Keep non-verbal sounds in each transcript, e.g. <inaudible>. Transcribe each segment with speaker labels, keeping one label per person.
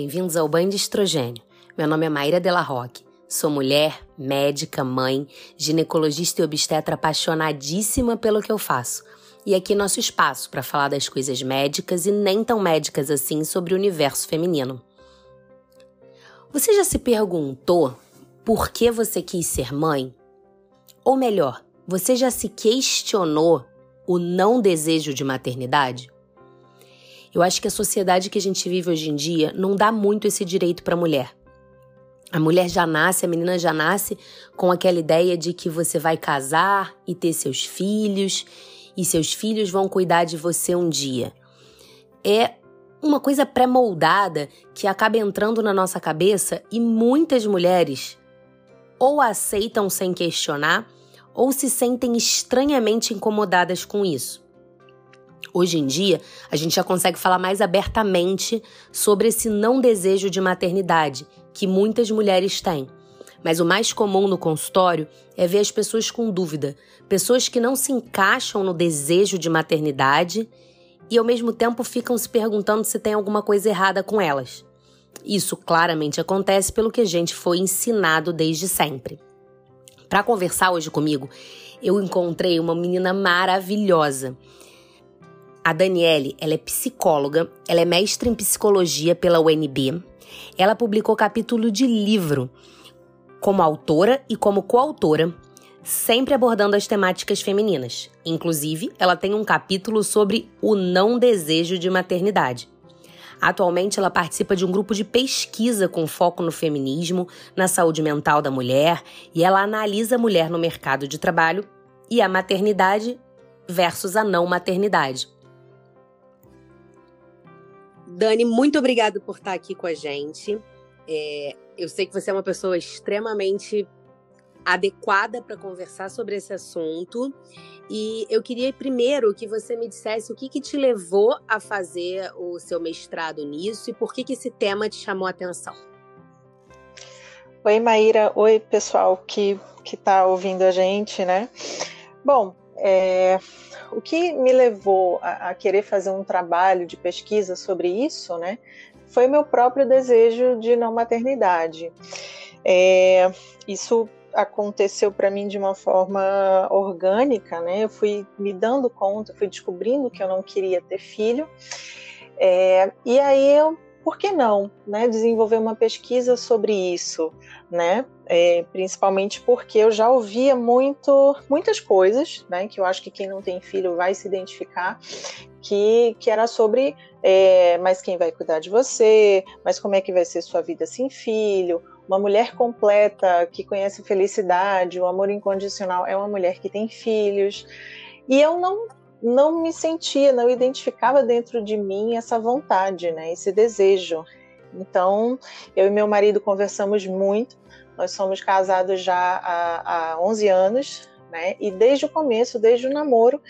Speaker 1: Bem-vindos ao Banho de Estrogênio. Meu nome é Maíra Della Roque. Sou mulher, médica, mãe, ginecologista e obstetra apaixonadíssima pelo que eu faço. E aqui nosso espaço para falar das coisas médicas e nem tão médicas assim sobre o universo feminino. Você já se perguntou por que você quis ser mãe? Ou melhor, você já se questionou o não desejo de maternidade? Eu acho que a sociedade que a gente vive hoje em dia não dá muito esse direito para a mulher. A mulher já nasce, a menina já nasce com aquela ideia de que você vai casar e ter seus filhos e seus filhos vão cuidar de você um dia. É uma coisa pré-moldada que acaba entrando na nossa cabeça e muitas mulheres ou aceitam sem questionar ou se sentem estranhamente incomodadas com isso. Hoje em dia, a gente já consegue falar mais abertamente sobre esse não desejo de maternidade que muitas mulheres têm. Mas o mais comum no consultório é ver as pessoas com dúvida, pessoas que não se encaixam no desejo de maternidade e ao mesmo tempo ficam se perguntando se tem alguma coisa errada com elas. Isso claramente acontece pelo que a gente foi ensinado desde sempre. Para conversar hoje comigo, eu encontrei uma menina maravilhosa. A Daniele, ela é psicóloga, ela é mestre em psicologia pela UNB. Ela publicou capítulo de livro como autora e como coautora, sempre abordando as temáticas femininas. Inclusive, ela tem um capítulo sobre o não desejo de maternidade. Atualmente, ela participa de um grupo de pesquisa com foco no feminismo, na saúde mental da mulher, e ela analisa a mulher no mercado de trabalho e a maternidade versus a não maternidade. Dani, muito obrigada por estar aqui com a gente. É, eu sei que você é uma pessoa extremamente adequada para conversar sobre esse assunto. E eu queria primeiro que você me dissesse o que, que te levou a fazer o seu mestrado nisso e por que, que esse tema te chamou a atenção.
Speaker 2: Oi, Maíra. Oi, pessoal que está ouvindo a gente, né? Bom, é, o que me levou a, a, querer fazer um trabalho de pesquisa sobre isso, né, foi meu próprio desejo de não maternidade. É, isso aconteceu para mim de uma forma orgânica, né? Eu fui me dando conta, fui descobrindo que eu não queria ter filho. É, e aí eu por que não, né, desenvolver uma pesquisa sobre isso, né, é, principalmente porque eu já ouvia muito, muitas coisas, né, que eu acho que quem não tem filho vai se identificar, que, que era sobre, é, mas quem vai cuidar de você, mas como é que vai ser sua vida sem filho, uma mulher completa que conhece felicidade, o amor incondicional é uma mulher que tem filhos, e eu não não me sentia, não identificava dentro de mim essa vontade, né, esse desejo. Então, eu e meu marido conversamos muito. Nós somos casados já há, há 11 anos, né? E desde o começo, desde o namoro,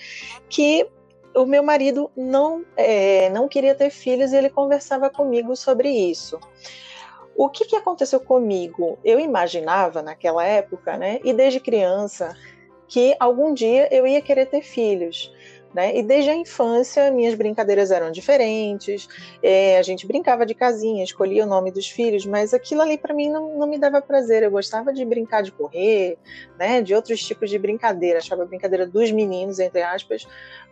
Speaker 2: que o meu marido não é, não queria ter filhos e ele conversava comigo sobre isso. O que, que aconteceu comigo? Eu imaginava naquela época, né? E desde criança, que algum dia eu ia querer ter filhos. Né? E desde a infância, minhas brincadeiras eram diferentes. É, a gente brincava de casinha, escolhia o nome dos filhos, mas aquilo ali para mim não, não, me dava prazer. Eu gostava de brincar de correr, né? de outros tipos de brincadeira. Achava a brincadeira dos meninos, entre aspas,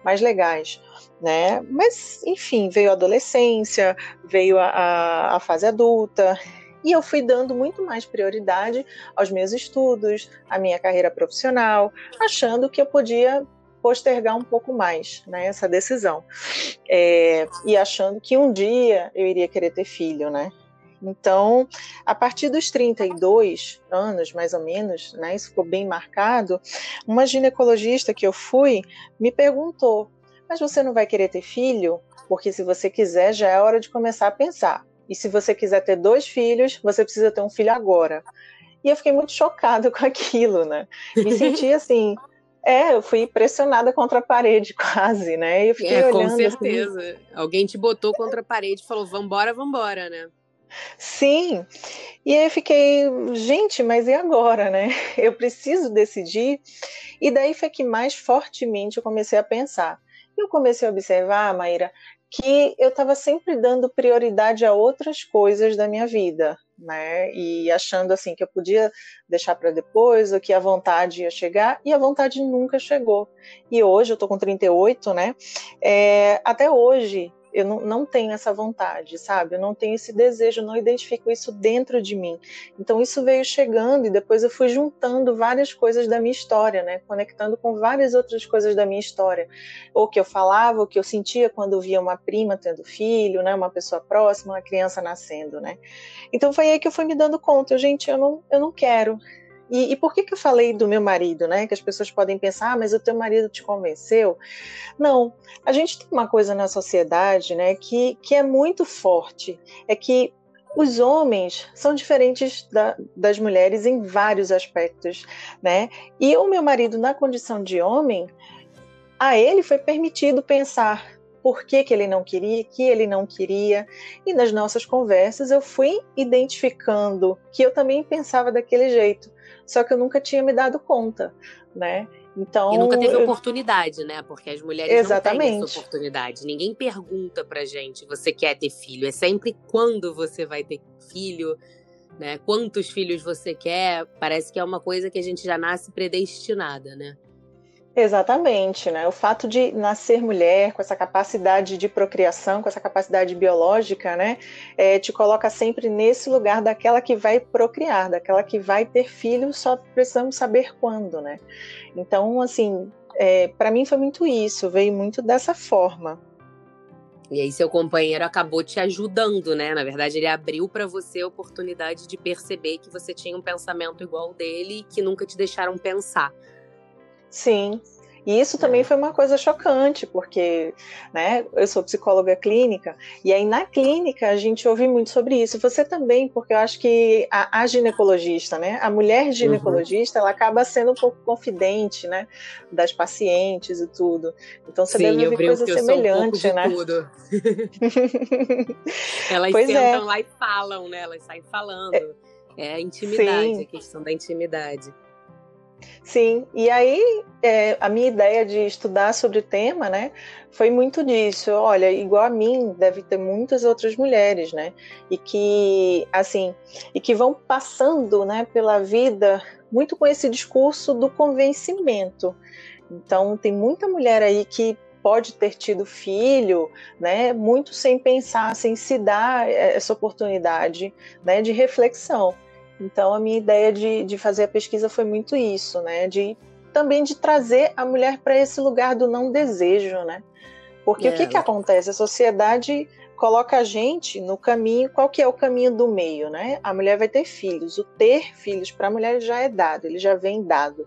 Speaker 2: mais legais. Né? Mas, enfim, veio a adolescência, veio a, a, a fase adulta. E eu fui dando muito mais prioridade aos meus estudos, à minha carreira profissional, achando que eu podia postergar um pouco mais né, essa decisão. É, e achando que um dia eu iria querer ter filho, né? Então, a partir dos 32 anos, mais ou menos, né, isso ficou bem marcado, uma ginecologista que eu fui me perguntou: Mas você não vai querer ter filho? Porque se você quiser, já é hora de começar a pensar. E se você quiser ter dois filhos, você precisa ter um filho agora. E eu fiquei muito chocada <laughs> com aquilo, né? Me senti assim, é, eu fui pressionada contra a parede <laughs> quase, né? Eu fiquei é,
Speaker 1: olhando. Com assim, certeza. Assim, Alguém te botou contra a parede e falou: vambora, vambora, né?
Speaker 2: Sim. E aí eu fiquei, gente, mas e agora, né? <laughs> Eu preciso decidir. E daí foi que mais fortemente eu comecei a pensar. Eu comecei a observar, Maíra, que eu estava sempre dando prioridade a outras coisas da minha vida, né? E achando assim que eu podia deixar para depois, ou que a vontade ia chegar, e a vontade nunca chegou. E hoje eu tô com 38, né? É, até hoje eu não, não tenho essa vontade, sabe? Eu não tenho esse desejo, não identifico isso dentro de mim. Então isso veio chegando e depois eu fui juntando várias coisas da minha história, né? Conectando com várias outras coisas da minha história. Ou que eu falava, ou que eu sentia quando via uma prima tendo filho, né? Uma pessoa próxima, uma criança nascendo, né? Então foi aí que eu fui me dando conta, eu, gente, eu não, eu não quero, e, e, por que, que eu falei do meu marido, né? Que as pessoas podem pensar, ah, mas o teu marido te convenceu. Não, a gente tem uma coisa na sociedade, né, que, que é muito forte, é que os homens são diferentes da, das mulheres em vários aspectos, né? E o meu marido, na condição de homem, a ele foi permitido pensar por que, que ele não queria, que ele não queria. E nas nossas conversas eu fui identificando que eu também pensava daquele jeito só que eu nunca tinha me dado conta, né?
Speaker 1: Então, e nunca teve eu... oportunidade, né? Porque as mulheres Exatamente. não têm essa oportunidade. Ninguém pergunta pra gente, você quer ter filho? É sempre quando você vai ter filho, né? Quantos filhos você quer? Parece que é uma coisa que a gente já nasce predestinada, né?
Speaker 2: Exatamente, né? O fato de nascer mulher, com essa capacidade de procriação, com essa capacidade biológica, né, é, te coloca sempre nesse lugar daquela que vai procriar, daquela que vai ter filhos, só precisamos saber quando, né? Então, assim, é, para mim foi muito isso, veio muito dessa forma.
Speaker 1: E aí seu companheiro acabou te ajudando, né? Na verdade, ele abriu para você a oportunidade de perceber que você tinha um pensamento igual dele e que nunca te deixaram pensar.
Speaker 2: Sim. E isso também foi uma coisa chocante, porque né, eu sou psicóloga clínica, e aí na clínica a gente ouve muito sobre isso. Você também, porque eu acho que a, a ginecologista, né, a mulher uhum. ginecologista, uhum. ela acaba sendo um pouco confidente, né, das pacientes e tudo. Então você Sim, deve ver coisa semelhante, um né? Tudo. <laughs>
Speaker 1: Elas pois sentam é. lá e falam, né? Elas saem falando. É, é a intimidade, Sim. a questão da intimidade.
Speaker 2: Sim, e aí é, a minha ideia de estudar sobre o tema, né, foi muito disso. Olha, igual a mim, deve ter muitas outras mulheres, né, e que, assim, e que vão passando, né, pela vida muito com esse discurso do convencimento. Então, tem muita mulher aí que pode ter tido filho, né, muito sem pensar, sem se dar essa oportunidade, né, de reflexão. Então a minha ideia de, de fazer a pesquisa foi muito isso, né? De também de trazer a mulher para esse lugar do não desejo, né? Porque é. o que, que acontece? A sociedade coloca a gente no caminho, qual que é o caminho do meio, né? A mulher vai ter filhos. O ter filhos para a mulher já é dado, ele já vem dado.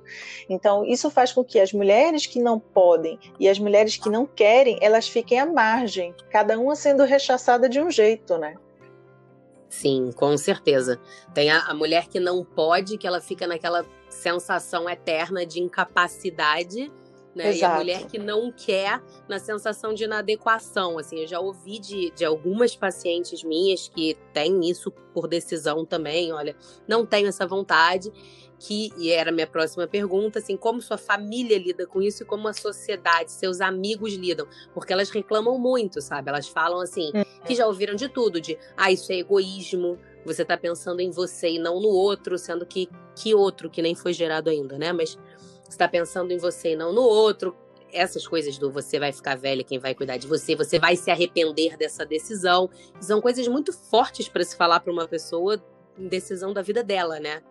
Speaker 2: Então, isso faz com que as mulheres que não podem e as mulheres que não querem, elas fiquem à margem, cada uma sendo rechaçada de um jeito, né?
Speaker 1: Sim, com certeza. Tem a, a, mulher que não pode, que ela fica naquela sensação eterna de incapacidade, né? Exato. E a mulher que não quer na sensação de inadequação. Assim, eu já ouvi de, de algumas pacientes minhas que têm isso por decisão também. Olha, não tenho essa vontade que, e era a minha próxima pergunta, assim, como sua família lida com isso e como a sociedade, seus amigos lidam? Porque elas reclamam muito, sabe? Elas falam assim, uhum. que já ouviram de tudo, de, ah, isso é egoísmo, você tá pensando em você e não no outro, sendo que que outro que nem foi gerado ainda, né? Mas você tá pensando em você e não no outro. Essas coisas do você vai ficar velha, quem vai cuidar de você, você vai se arrepender dessa decisão. São coisas muito fortes para se falar para uma pessoa em decisão da vida dela, né?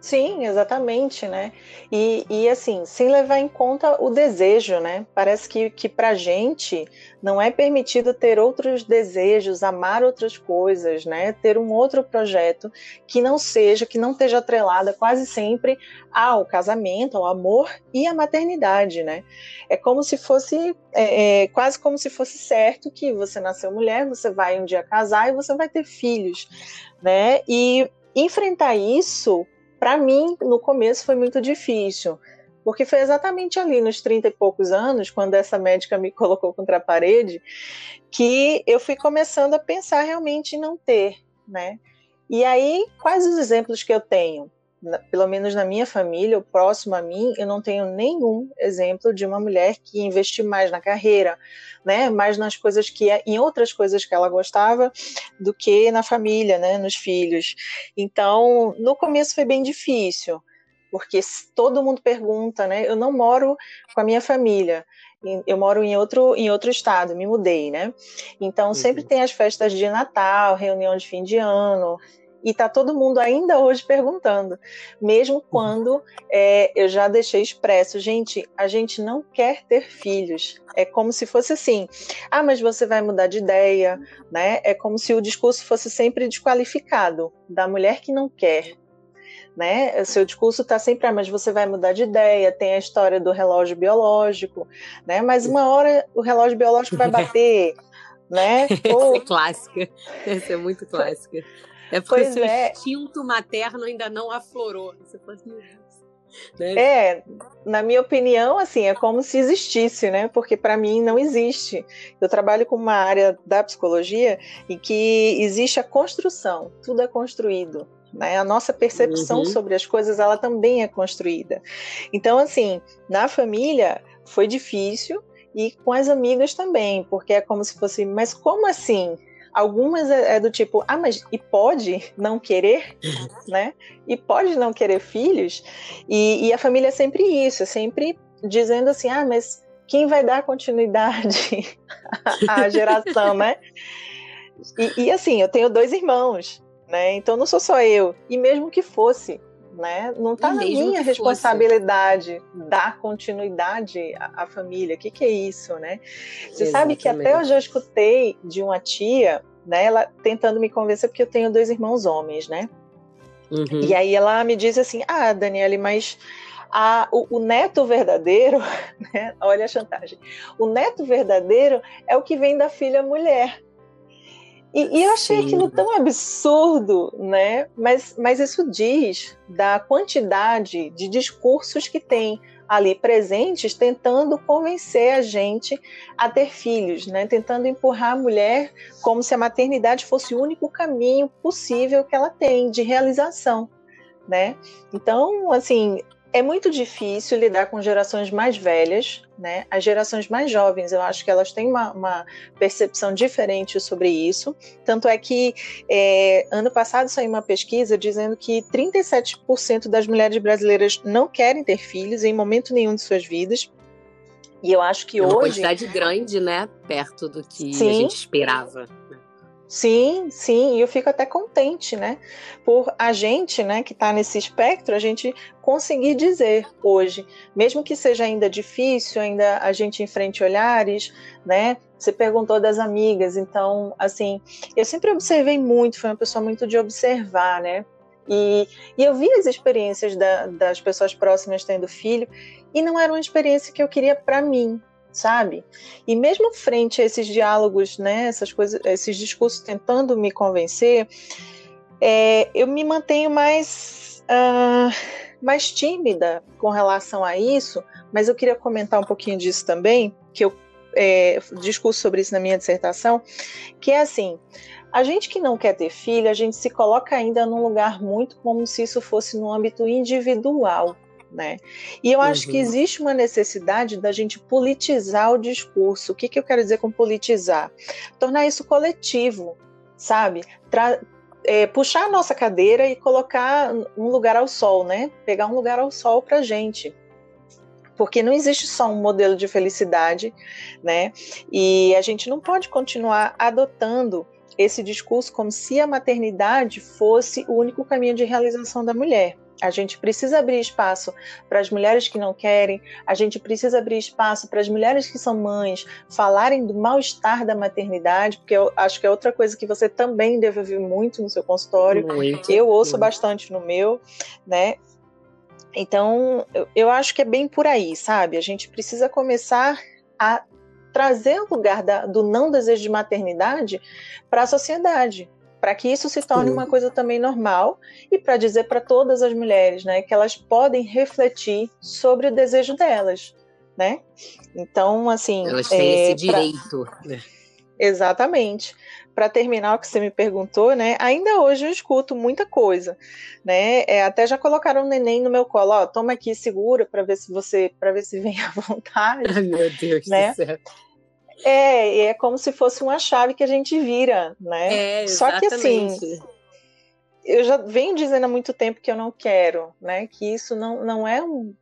Speaker 2: Sim, exatamente, né? E, e assim, sem levar em conta o desejo, né? Parece que, que pra gente não é permitido ter outros desejos, amar outras coisas, né? Ter um outro projeto que não seja, que não esteja atrelada quase sempre ao casamento, ao amor e à maternidade, né? É como se fosse, é, é, quase como se fosse certo que você nasceu mulher, você vai um dia casar e você vai ter filhos, né? E enfrentar isso para mim, no começo foi muito difícil, porque foi exatamente ali nos 30 e poucos anos, quando essa médica me <laughs> colocou contra a parede, que eu fui começando a pensar realmente em não ter, né? E aí, quais os exemplos que eu tenho? Na, pelo menos na minha família, o próximo a mim, eu não tenho nenhum exemplo de uma mulher que investiu mais na carreira, né, mais nas coisas que em outras coisas que ela gostava do que na família, né, nos filhos. Então, no começo foi bem difícil, porque todo mundo pergunta, né? Eu não moro com a minha família, eu moro em outro, em outro estado, me mudei, né? Então sempre uhum. tem as festas de Natal, reunião de fim de ano, e tá todo mundo ainda hoje perguntando, mesmo quando é, eu já deixei expresso, gente, a gente não quer ter filhos. É como se fosse assim, ah, mas você vai mudar de ideia, né? É como se o discurso fosse sempre desqualificado da mulher que não quer. Né? O seu discurso está sempre, ah, mas você vai mudar de ideia, tem a história do relógio biológico, né? Mas uma hora o relógio biológico vai <laughs> bater, né?
Speaker 1: Ou... Essa é clássica, essa é muito clássica. É porque pois o seu é. instinto materno ainda não aflorou. Você fala assim,
Speaker 2: né? É, na minha opinião, assim, é como se existisse, né? Porque para mim não existe. Eu trabalho com uma área da psicologia em que existe a construção, tudo é construído. Né? A nossa percepção uhum. sobre as coisas, ela também é construída. Então, assim, na família foi difícil e com as amigas também, porque é como se fosse, mas como assim? Algumas é, é, do tipo, ah, mas e pode não querer, <laughs> né? E pode não querer filhos. E, e a família é sempre isso, é sempre dizendo assim, ah, mas quem vai dar continuidade <laughs> à geração, né? E, e, assim, eu tenho dois irmãos, né? Então não sou só eu. E mesmo que fosse, né? Não está na minha responsabilidade dar continuidade à, à família. O que, que, é isso, né? Você Exatamente. sabe que até hoje eu escutei de uma tia, né? Ela tentando me convencer porque eu tenho dois irmãos homens, né? Uhum. E aí ela me diz assim: Ah, Daniele, mas a, o, o, neto verdadeiro, <laughs> né? olha a chantagem, o neto verdadeiro é o que vem da filha mulher. E, e eu achei Sim. aquilo tão absurdo, né? Mas, mas isso diz da quantidade de discursos que tem ali presentes tentando convencer a gente a ter filhos, né? Tentando empurrar a mulher como se a maternidade fosse o único caminho possível que ela tem de realização, né? Então, assim, é muito difícil lidar com gerações mais velhas, né? As gerações mais jovens, eu acho que elas têm uma, uma percepção diferente sobre isso. Tanto é que é, ano passado saiu uma pesquisa dizendo que 37% das mulheres brasileiras não querem ter filhos em momento nenhum de suas vidas. E eu acho que é uma
Speaker 1: hoje. Uma quantidade grande, né? Perto do que Sim. a gente esperava.
Speaker 2: Sim, sim, e eu fico até contente, né? Por a gente, né, que está nesse espectro, a gente conseguir dizer hoje, mesmo que seja ainda difícil, ainda a gente enfrente olhares, né? Você perguntou das amigas, então, assim, eu sempre observei muito, fui uma pessoa muito de observar, né? E, e eu vi as experiências da, das pessoas próximas tendo filho, e não era uma experiência que eu queria para mim, sabe? E mesmo frente a esses diálogos, né, essas coisas, esses discursos tentando me convencer, é, eu me mantenho mais, uh, mais tímida com relação a isso, mas eu queria comentar um pouquinho disso também, que eu é, discurso sobre isso na minha dissertação, que é assim, a gente que não quer ter filho, a gente se coloca ainda num lugar muito como se isso fosse no âmbito individual, né? E eu acho uhum. que existe uma necessidade da gente politizar o discurso. O que, que eu quero dizer com politizar? Tornar isso coletivo, sabe? Tra é, puxar a nossa cadeira e colocar um lugar ao sol, né? Pegar um lugar ao sol para gente porque não existe só um modelo de felicidade, né? E a gente não pode continuar adotando esse discurso como se a maternidade fosse o único caminho de realização da mulher. A gente precisa abrir espaço para as mulheres que não querem, a gente precisa abrir espaço para as mulheres que são mães falarem do mal-estar da maternidade, porque eu acho que é outra coisa que você também deve ouvir muito no seu consultório. Muito, eu ouço muito. bastante no meu, né? Então, eu, eu acho que é bem por aí, sabe? A gente precisa começar a trazer o lugar da, do não desejo de maternidade para a sociedade para que isso se torne uma coisa também normal e para dizer para todas as mulheres, né, que elas podem refletir sobre o desejo delas, né? Então, assim,
Speaker 1: elas têm é, esse direito. Pra... Né?
Speaker 2: Exatamente. Para terminar o que você me perguntou, né? Ainda hoje eu escuto muita coisa, né? É, até já colocaram um neném no meu colo, ó, toma aqui, segura para ver se você, para ver se vem <laughs> à vontade.
Speaker 1: Ai, meu Deus né? do céu.
Speaker 2: É, é como se fosse uma chave que a gente vira, né?
Speaker 1: É, Só que assim,
Speaker 2: eu já venho dizendo há muito tempo que eu não quero, né? Que isso não, não é um,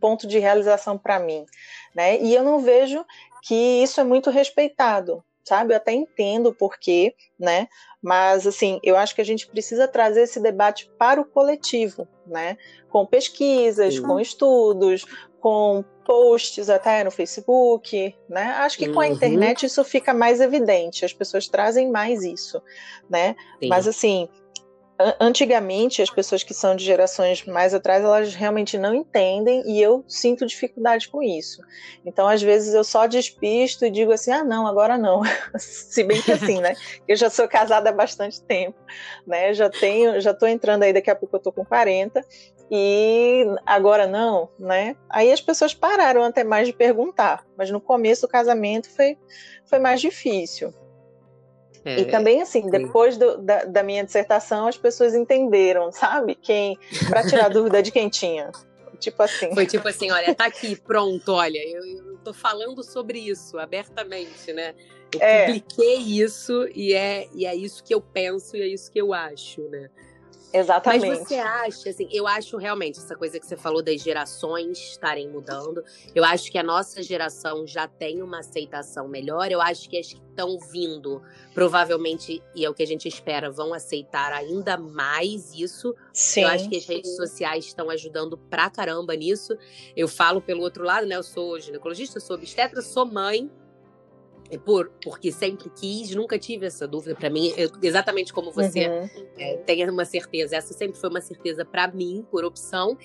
Speaker 2: ponto de realização para mim, né? E eu não vejo que isso é muito respeitado, sabe? Eu até entendo o porquê, né? Mas assim, eu acho que a gente precisa trazer esse debate para o coletivo, né? Com pesquisas, Sim. com estudos, com posts até no Facebook, né? Acho que com a uhum. internet isso fica mais evidente, as pessoas trazem mais isso, né? Sim. Mas assim, antigamente as pessoas que são de gerações mais atrás elas realmente não entendem e eu sinto dificuldade com isso então às vezes eu só despisto e digo assim ah não agora não <laughs> se bem que assim né eu já sou casada há bastante tempo né já tenho já estou entrando aí daqui a pouco eu estou com 40 e agora não né aí as pessoas pararam até mais de perguntar mas no começo do casamento foi foi mais difícil é, e também, assim, depois do, da, da, minha dissertação, as pessoas entenderam, sabe? Quem, para tirar <laughs> dúvida de quem tinha. Tipo assim.
Speaker 1: Foi tipo assim: olha, tá aqui, pronto, olha, eu, eu tô falando sobre isso abertamente, né? Eu é. publiquei isso e é, e é isso que eu penso e é isso que eu acho, né?
Speaker 2: Exatamente.
Speaker 1: Mas você acha, assim, eu acho realmente essa coisa que você falou das gerações estarem mudando. Eu acho que a nossa geração já tem uma aceitação melhor. Eu acho que as que estão vindo, provavelmente, e é o que a gente espera, vão aceitar ainda mais isso. Sim. Eu acho que as redes sociais estão ajudando pra caramba nisso. Eu falo pelo outro lado, né? Eu sou ginecologista, sou obstetra, sou mãe por, porque sempre quis, nunca tive essa dúvida para mim, eu, exatamente como você uhum. é, tem uma certeza. Essa sempre foi uma certeza para mim, por opção.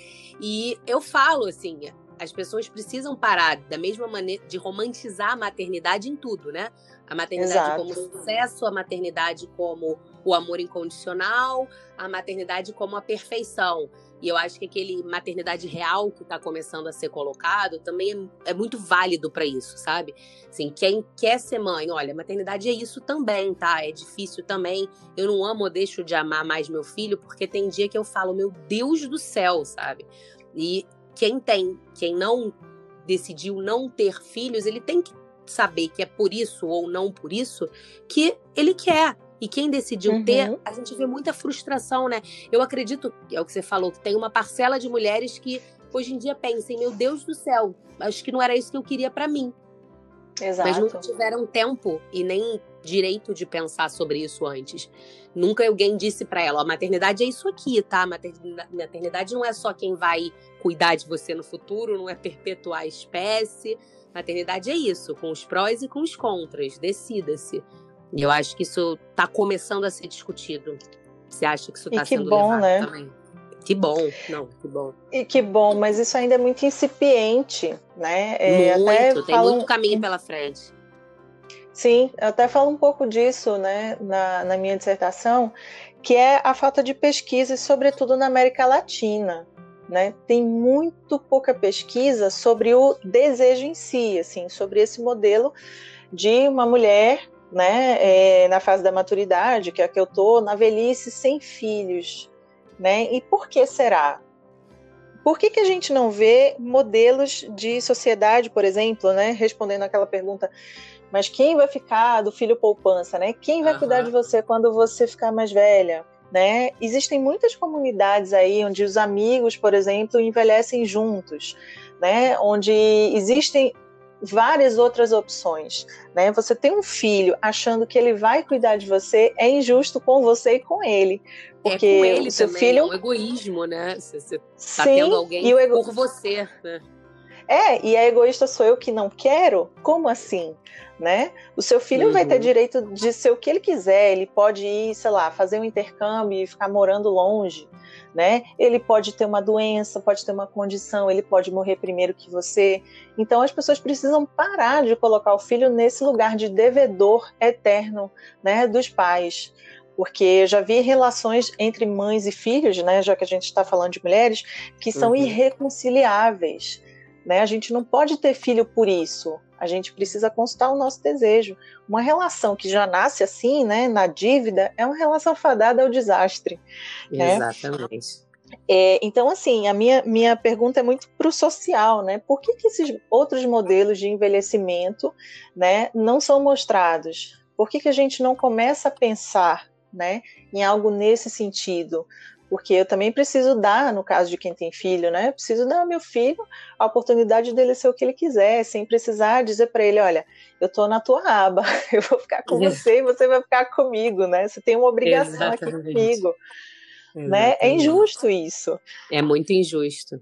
Speaker 1: E eu falo assim, as pessoas precisam parar da mesma maneira de romantizar a maternidade em tudo, né? A maternidade Exato. como sucesso, a maternidade como o amor incondicional, a maternidade como a perfeição. E eu acho que aquele maternidade real que está começando a ser colocado também é, é muito válido para isso, sabe? Assim, quem quer ser mãe, olha, maternidade é isso também, tá? É difícil também. Eu não amo ou deixo de amar mais meu filho, porque tem dia que eu falo, meu Deus do céu, sabe? E quem tem, quem não decidiu não ter filhos, ele tem que saber que é por isso ou não por isso que ele quer. E quem decidiu uhum. ter, a gente vê muita frustração, né? Eu acredito, é o que você falou, que tem uma parcela de mulheres que hoje em dia pensam, meu Deus do céu, acho que não era isso que eu queria para mim.
Speaker 2: Exato.
Speaker 1: Mas nunca tiveram tempo e nem direito de pensar sobre isso antes. Nunca alguém disse para ela, ó, maternidade é isso aqui, tá? Maternidade não é só quem vai cuidar de você no futuro, não é perpetuar a espécie. Maternidade é isso, com os prós e com os contras. Decida-se. E eu acho que isso está começando a ser discutido. Você acha que isso está sendo bom, levado né? também? Que bom, não, que bom.
Speaker 2: E que bom, mas isso ainda é muito incipiente, né?
Speaker 1: É, muito, tem muito caminho pela frente.
Speaker 2: Sim, eu até falo um pouco disso, né, na, na minha dissertação, que é a falta de pesquisa, sobretudo na América Latina. Né? Tem muito pouca pesquisa sobre o desejo em si, assim, sobre esse modelo de uma mulher né, é, na fase da maturidade, que é a que eu tô, na velhice sem filhos, né? E por que será? Por que, que a gente não vê modelos de sociedade, por exemplo, né? Respondendo aquela pergunta, mas quem vai ficar do filho poupança, né? Quem vai uhum. cuidar de você quando você ficar mais velha? Né? Existem muitas comunidades aí onde os amigos, por exemplo, envelhecem juntos, né? Onde existem várias outras opções. Né? Você tem um filho achando que ele vai cuidar de você, é injusto com você e com ele. Porque é
Speaker 1: com ele
Speaker 2: o seu
Speaker 1: também,
Speaker 2: filho.
Speaker 1: É um egoísmo, né? Você, você tá Sim, tendo alguém ego... por você. Né?
Speaker 2: É, e a egoísta sou eu que não quero? Como assim? Né? O seu filho uhum. vai ter uhum. direito de ser o que ele quiser, ele pode ir, sei lá, fazer um intercâmbio e ficar morando longe né? Ele pode ter uma doença, pode ter uma condição, ele pode morrer primeiro que você. Então as pessoas precisam parar de colocar o filho nesse lugar de devedor eterno, né, dos pais. Porque já vi relações entre mães e filhos, né, já que a gente está falando de mulheres, que são uhum. irreconciliáveis. né? A gente não pode ter filho por isso. A gente precisa consultar o nosso desejo. Uma relação que já nasce assim, né, na dívida, é uma relação fadada ao desastre.
Speaker 1: Né? Exatamente.
Speaker 2: É, então, assim, a minha, minha pergunta é muito para o social, né? Por que, que esses outros modelos de envelhecimento né, não são mostrados? Por que, que a gente não começa a pensar né, em algo nesse sentido? Porque eu também preciso dar, no caso de quem tem filho, né? Eu preciso dar ao meu filho a oportunidade dele ser o que ele quiser, sem precisar dizer para ele, olha, eu estou na tua aba, <laughs> eu vou ficar com você e você vai ficar comigo, né? Você tem uma obrigação Exatamente. aqui comigo. Né? É injusto isso.
Speaker 1: É muito injusto.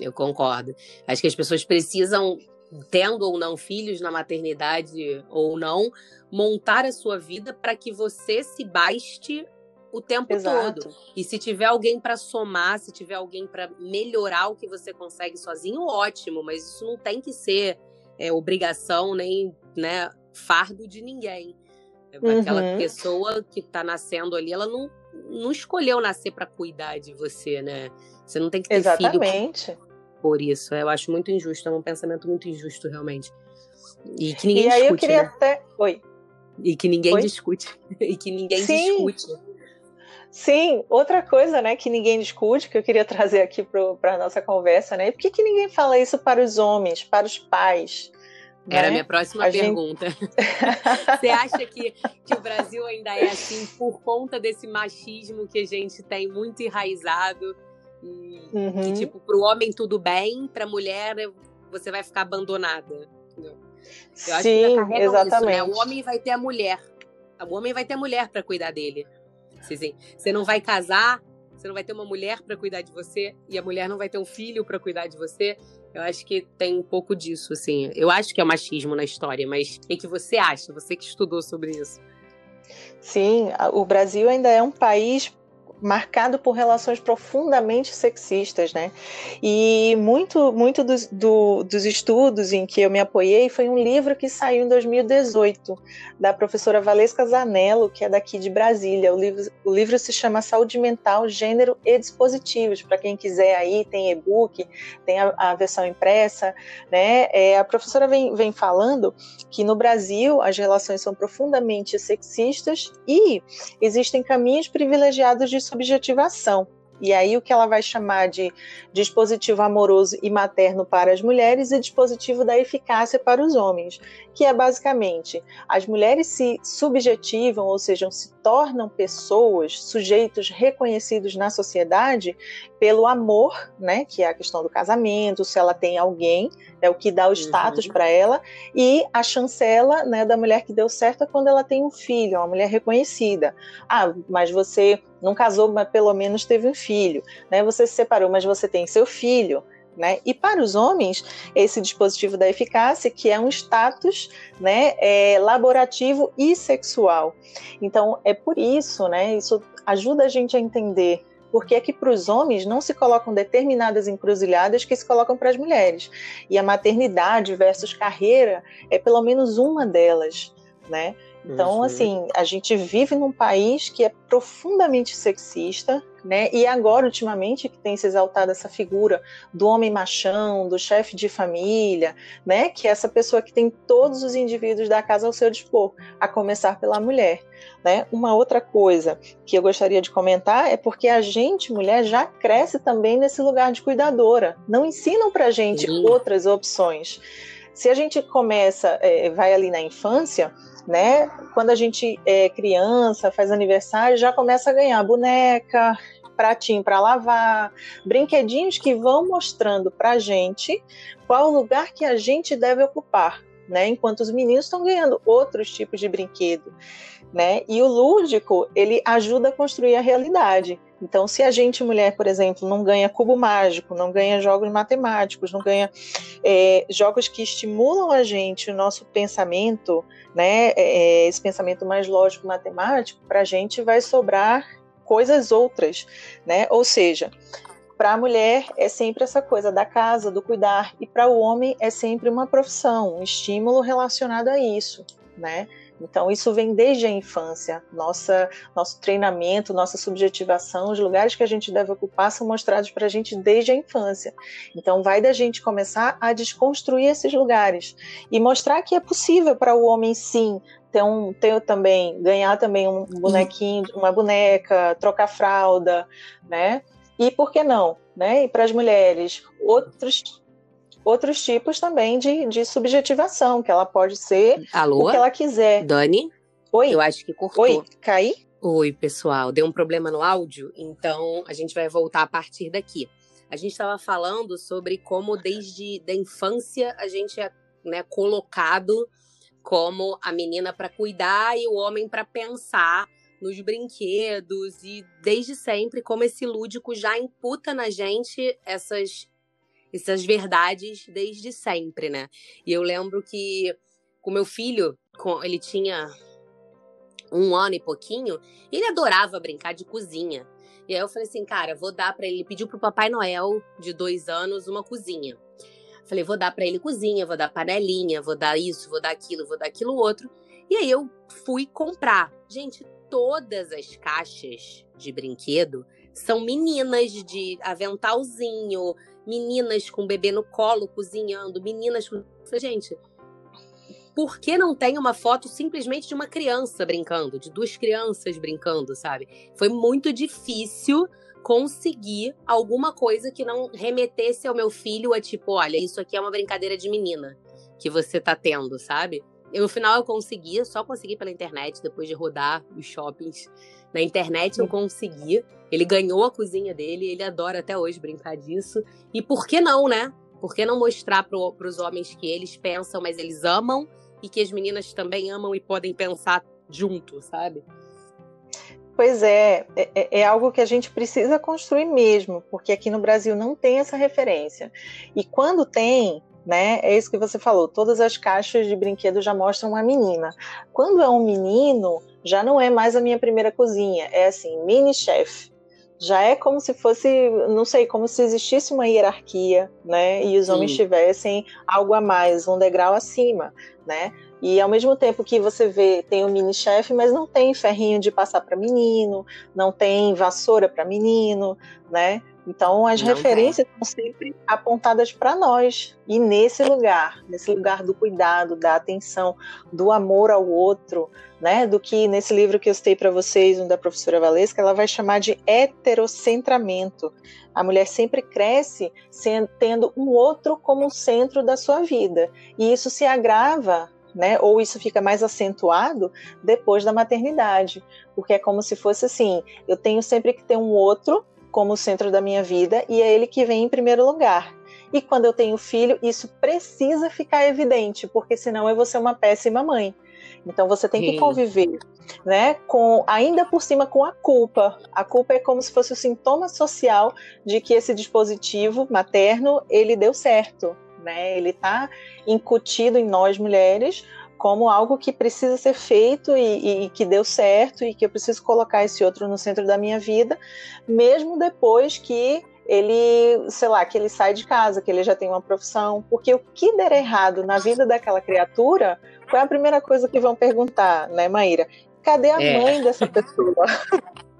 Speaker 1: Eu concordo. Acho que as pessoas precisam, tendo ou não filhos na maternidade ou não, montar a sua vida para que você se baste o tempo Exato. todo. E se tiver alguém para somar, se tiver alguém para melhorar o que você consegue sozinho, ótimo, mas isso não tem que ser é, obrigação nem né, fardo de ninguém. Uhum. Aquela pessoa que está nascendo ali, ela não não escolheu nascer para cuidar de você, né? Você não tem que ter
Speaker 2: Exatamente.
Speaker 1: filho por isso. Eu acho muito injusto, é um pensamento muito injusto, realmente. E que ninguém
Speaker 2: e
Speaker 1: aí
Speaker 2: discute, eu queria
Speaker 1: né?
Speaker 2: até. Oi.
Speaker 1: E que ninguém Oi? discute. <laughs> E que ninguém Sim. discute.
Speaker 2: Sim, outra coisa, né, que ninguém discute, que eu queria <laughs> trazer aqui para a nossa conversa, né? Por que, que ninguém fala isso para os homens, para os pais?
Speaker 1: Era a minha próxima a pergunta. Gente... <laughs> Você acha que, que o Brasil ainda é assim por conta desse machismo que a gente tem muito enraizado? E, uhum. Que, tipo, para o homem tudo bem, para a mulher você vai ficar abandonada. Entendeu?
Speaker 2: Eu acho Sim, que exatamente.
Speaker 1: Isso, né? O homem vai ter a mulher. O homem vai ter a mulher para cuidar dele. Você não vai casar, você não vai ter uma mulher para cuidar de você e a mulher não vai ter um filho para cuidar de você. Eu acho que tem um pouco disso, assim. Eu acho que é machismo na história, mas o que você acha? Você que estudou sobre isso.
Speaker 2: Sim, o Brasil ainda é um país marcado por relações profundamente sexistas, né? E muito, muito dos, do, dos estudos em que eu me apoiei foi um livro que saiu em 2018 da professora Valesca Zanello, que é daqui de Brasília. O livro, o livro se chama Saúde Mental, Gênero e Dispositivos. Para quem quiser aí, tem e-book, tem a, a, versão impressa, né? É, a professora vem, vem falando que no Brasil as relações são profundamente sexistas e existem caminhos privilegiados de subjetivação. E aí o que ela vai chamar de dispositivo amoroso e materno para as mulheres e dispositivo da eficácia para os homens, que é basicamente as mulheres se subjetivam, ou seja, se tornam pessoas, sujeitos reconhecidos na sociedade pelo amor, né, que é a questão do casamento, se ela tem alguém, é o que dá o status uhum. para ela, e a chancela, né, da mulher que deu certo é quando ela tem um filho, uma mulher reconhecida. Ah, mas você não casou, mas pelo menos teve um filho, né? Você se separou, mas você tem seu filho. Né? E para os homens, esse dispositivo da eficácia, que é um status né, é, laborativo e sexual. Então, é por isso, né, isso ajuda a gente a entender por que é que para os homens não se colocam determinadas encruzilhadas que se colocam para as mulheres. E a maternidade versus carreira é pelo menos uma delas. Né? Então, uhum. assim, a gente vive num país que é profundamente sexista, né? E agora, ultimamente, que tem se exaltado essa figura do homem machão, do chefe de família, né? Que é essa pessoa que tem todos os indivíduos da casa ao seu dispor, a começar pela mulher. Né? Uma outra coisa que eu gostaria de comentar é porque a gente, mulher, já cresce também nesse lugar de cuidadora. Não ensinam pra gente Sim. outras opções. Se a gente começa, é, vai ali na infância, né? Quando a gente é criança, faz aniversário, já começa a ganhar boneca, pratinho para lavar, brinquedinhos que vão mostrando para a gente qual o lugar que a gente deve ocupar, né? Enquanto os meninos estão ganhando outros tipos de brinquedo, né? E o lúdico ele ajuda a construir a realidade. Então, se a gente, mulher, por exemplo, não ganha cubo mágico, não ganha jogos matemáticos, não ganha é, jogos que estimulam a gente, o nosso pensamento, né, é, é esse pensamento mais lógico matemático, para a gente vai sobrar coisas outras, né? Ou seja, para a mulher é sempre essa coisa da casa, do cuidar, e para o homem é sempre uma profissão, um estímulo relacionado a isso, né? Então, isso vem desde a infância. Nossa, nosso treinamento, nossa subjetivação, os lugares que a gente deve ocupar são mostrados para a gente desde a infância. Então, vai da gente começar a desconstruir esses lugares e mostrar que é possível para o homem, sim, ter, um, ter também, ganhar também um bonequinho, uma boneca, trocar fralda, né? E por que não? Né? E para as mulheres, outros outros tipos também de, de subjetivação, que ela pode ser Alô? o que ela quiser.
Speaker 1: Dani? Oi? Eu acho que cortou.
Speaker 2: Oi, caí?
Speaker 1: Oi, pessoal. Deu um problema no áudio, então a gente vai voltar a partir daqui. A gente estava falando sobre como desde da infância a gente é né, colocado como a menina para cuidar e o homem para pensar nos brinquedos e desde sempre como esse lúdico já imputa na gente essas essas verdades desde sempre, né? E eu lembro que com meu filho, ele tinha um ano e pouquinho, ele adorava brincar de cozinha. E aí eu falei assim, cara, vou dar para ele. Ele pediu pro Papai Noel de dois anos uma cozinha. Falei, vou dar para ele cozinha, vou dar panelinha, vou dar isso, vou dar aquilo, vou dar aquilo outro. E aí eu fui comprar. Gente, todas as caixas de brinquedo são meninas de aventalzinho, meninas com bebê no colo cozinhando, meninas com. Gente, por que não tem uma foto simplesmente de uma criança brincando, de duas crianças brincando, sabe? Foi muito difícil conseguir alguma coisa que não remetesse ao meu filho a tipo, olha, isso aqui é uma brincadeira de menina que você tá tendo, sabe? E no final eu consegui, só consegui pela internet, depois de rodar os shoppings. Na internet eu consegui. Ele ganhou a cozinha dele, ele adora até hoje brincar disso. E por que não, né? Por que não mostrar para os homens que eles pensam, mas eles amam e que as meninas também amam e podem pensar junto, sabe?
Speaker 2: Pois é, é, é, é, algo que a gente precisa construir mesmo, porque aqui no Brasil não tem essa referência. E quando tem, né, é isso que você falou, todas as caixas de brinquedo já mostram uma menina. Quando é um menino, já não é mais a minha primeira cozinha, é assim, mini chef. Já é como se fosse, não sei, como se existisse uma hierarquia, né, e os Sim. homens tivessem algo a mais, um degrau acima, né? E ao mesmo tempo que você vê, tem o mini chefe, mas não tem ferrinho de passar para menino, não tem vassoura para menino, né? Então as não referências são sempre apontadas para nós e nesse lugar, nesse lugar do cuidado, da atenção, do amor ao outro, né? Do que nesse livro que eu citei para vocês, um da professora Valesca, ela vai chamar de heterocentramento. A mulher sempre cresce tendo um outro como centro da sua vida e isso se agrava né? Ou isso fica mais acentuado depois da maternidade, porque é como se fosse assim: eu tenho sempre que ter um outro como centro da minha vida e é ele que vem em primeiro lugar. E quando eu tenho filho, isso precisa ficar evidente, porque senão eu vou ser uma péssima mãe. Então você tem que conviver, né? Com ainda por cima com a culpa. A culpa é como se fosse o sintoma social de que esse dispositivo materno ele deu certo, né? Ele está incutido em nós mulheres como algo que precisa ser feito e, e, que deu certo e que eu preciso colocar esse outro no centro da minha vida, mesmo depois que ele, sei lá, que ele sai de casa, que ele já tem uma profissão, porque o que der errado na vida daquela criatura, qual é a primeira coisa que vão perguntar, né, Maíra? Cadê a é. mãe dessa pessoa?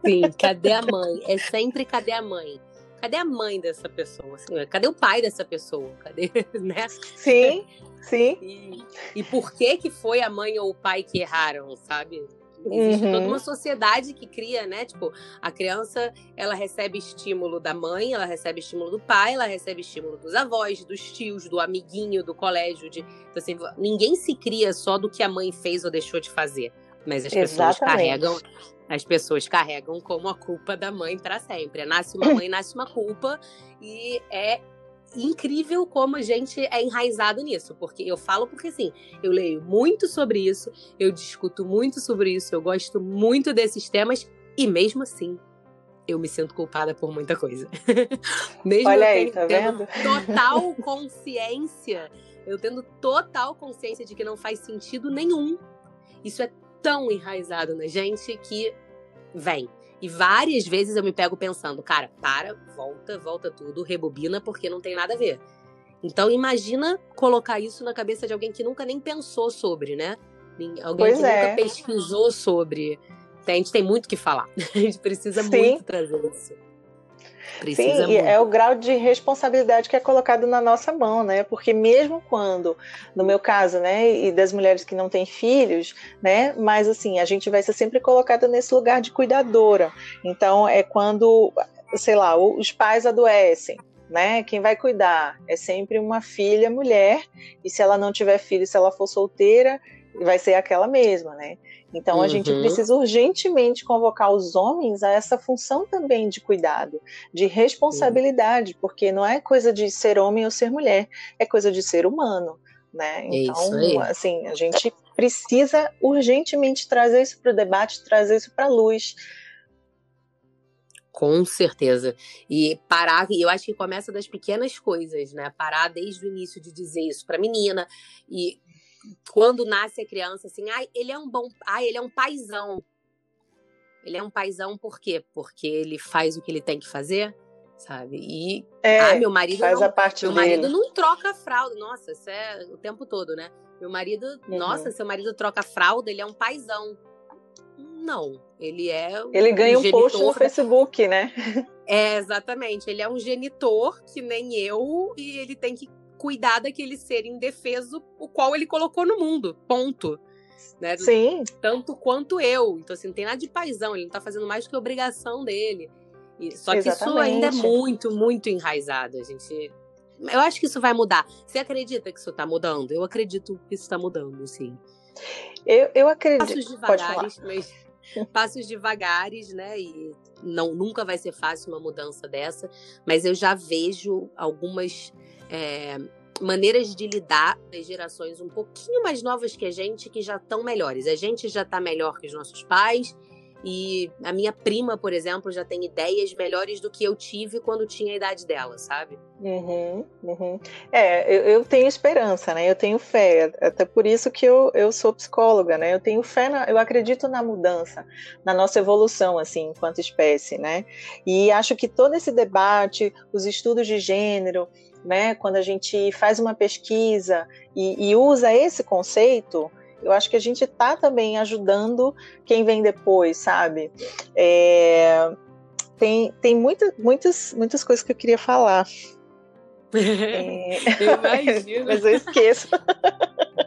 Speaker 1: Sim, cadê a mãe? É sempre cadê a mãe? cadê a mãe dessa pessoa? Assim, cadê o pai dessa pessoa? Cadê, <laughs> né?
Speaker 2: Sim, sim.
Speaker 1: E, e por que que foi a mãe ou o pai que erraram, sabe? Existe uhum. toda uma sociedade que cria, né? Tipo, a criança, ela recebe estímulo da mãe, ela recebe estímulo do pai, ela recebe estímulo dos avós, dos tios, do amiguinho, do colégio. De, então, assim, ninguém se cria só do que a mãe fez ou deixou de fazer. Mas as Exatamente. pessoas carregam as pessoas carregam como a culpa da mãe para sempre. Nasce uma mãe, nasce uma culpa e é incrível como a gente é enraizado nisso, porque eu falo porque assim, eu leio muito sobre isso, eu discuto muito sobre isso, eu gosto muito desses temas e mesmo assim eu me sinto culpada por muita coisa. <laughs> mesmo
Speaker 2: Olha aí, tá vendo?
Speaker 1: total consciência, eu tendo total consciência de que não faz sentido nenhum. Isso é tão enraizado na gente que vem. E várias vezes eu me pego pensando, cara, para, volta, volta tudo, rebobina, porque não tem nada a ver. Então imagina colocar isso na cabeça de alguém que nunca nem pensou sobre, né? Alguém pois que é. nunca pesquisou sobre. A gente tem muito que falar. <laughs> A gente precisa Sim. muito trazer isso.
Speaker 2: Precisa Sim, é o grau de responsabilidade que é colocado na nossa mão, né? Porque mesmo quando, no meu caso, né, e das mulheres que não têm filhos, né, mas assim, a gente vai ser sempre colocada nesse lugar de cuidadora. Então, é quando, sei lá, os pais adoecem, né? Quem vai cuidar é sempre uma filha mulher, e se ela não tiver filho, se ela for solteira, vai ser aquela mesma, né? Então uhum. a gente uhum. precisa urgentemente convocar os homens a essa função também de cuidado, de responsabilidade, uhum. porque não é coisa de ser homem ou ser mulher, é coisa de ser humano. Né? Então, assim, a gente precisa urgentemente trazer isso para o debate, trazer isso para a luz.
Speaker 1: Com certeza. E parar, eu acho que começa das pequenas coisas, né? Parar desde o início de dizer isso para a menina e quando nasce a criança, assim, ai, ele é um bom, ai, ele é um paizão. Ele é um paizão por quê? Porque ele faz o que ele tem que fazer, sabe? E
Speaker 2: é, ah, meu marido faz
Speaker 1: não,
Speaker 2: a parte
Speaker 1: meu
Speaker 2: dele.
Speaker 1: marido não troca fralda. Nossa, isso é o tempo todo, né? Meu marido, uhum. nossa, seu marido troca fralda, ele é um paizão. Não, ele é
Speaker 2: Ele ganha um, um post no Facebook, né?
Speaker 1: É, exatamente. Ele é um genitor que nem eu e ele tem que cuidar daquele ser indefeso, o qual ele colocou no mundo. Ponto. Né?
Speaker 2: Sim.
Speaker 1: Tanto quanto eu. Então, assim, não tem nada de paisão, ele não tá fazendo mais do que obrigação dele. E, só que isso ainda é muito, muito enraizado. A gente. Eu acho que isso vai mudar. Você acredita que isso tá mudando? Eu acredito que isso tá mudando, sim.
Speaker 2: Eu, eu acredito.
Speaker 1: Passos devagares, mas <laughs> passos devagares, né? E não nunca vai ser fácil uma mudança dessa, mas eu já vejo algumas é, maneiras de lidar das gerações um pouquinho mais novas que a gente, que já estão melhores. A gente já está melhor que os nossos pais. E a minha prima, por exemplo, já tem ideias melhores do que eu tive quando tinha a idade dela, sabe?
Speaker 2: Uhum, uhum. É, eu, eu, tenho esperança, né? Eu tenho fé. Até por isso que eu, eu sou psicóloga, né? Eu tenho fé, na, eu acredito na mudança, na nossa evolução, assim, enquanto espécie, né? E acho que todo esse debate, os estudos de gênero, né? Quando a gente faz uma pesquisa e, e usa esse conceito, eu acho que a gente está também ajudando quem vem depois, sabe? É, tem tem muita, muitas, muitas coisas que eu queria falar. <laughs>
Speaker 1: é, eu imagino. <laughs>
Speaker 2: Mas eu esqueço. <laughs>